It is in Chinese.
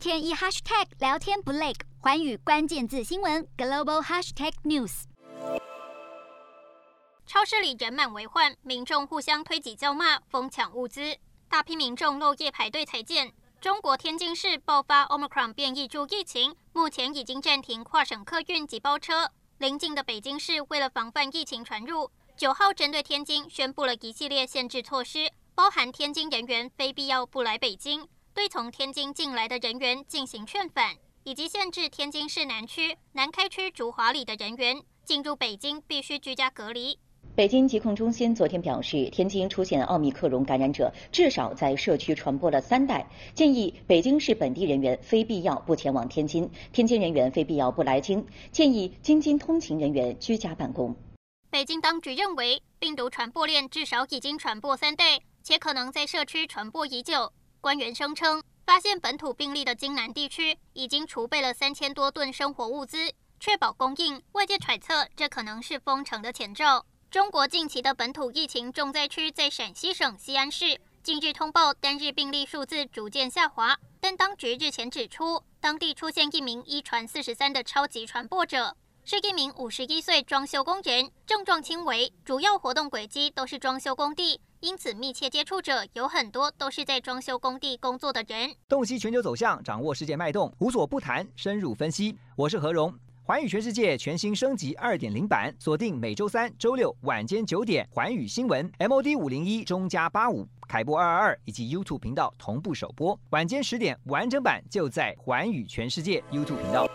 天一 hashtag 聊天不累，寰宇关键字新闻 global hashtag news。超市里人满为患，民众互相推挤叫骂，疯抢物资，大批民众漏夜排队采件。中国天津市爆发 Omicron 变异株疫情，目前已经暂停跨省客运及包车。临近的北京市为了防范疫情传入，九号针对天津宣布了一系列限制措施，包含天津人员非必要不来北京。对从天津进来的人员进行劝返，以及限制天津市南区南开区竹华里的人员进入北京必须居家隔离。北京疾控中心昨天表示，天津出现奥密克戎感染者，至少在社区传播了三代，建议北京市本地人员非必要不前往天津，天津人员非必要不来京，建议京津通勤人员居家办公。北京当局认为，病毒传播链至少已经传播三代，且可能在社区传播已久。官员声称，发现本土病例的京南地区已经储备了三千多吨生活物资，确保供应。外界揣测，这可能是封城的前兆。中国近期的本土疫情重灾区在陕西省西安市，近日通报单日病例数字逐渐下滑，但当局日前指出，当地出现一名一传四十三的超级传播者。是一名五十一岁装修工人，症状轻微，主要活动轨迹都是装修工地，因此密切接触者有很多都是在装修工地工作的人。洞悉全球走向，掌握世界脉动，无所不谈，深入分析。我是何荣，环宇全世界全新升级二点零版，锁定每周三、周六晚间九点，环宇新闻 MOD 五零一中加八五凯播二二二以及 YouTube 频道同步首播，晚间十点完整版就在环宇全世界 YouTube 频道。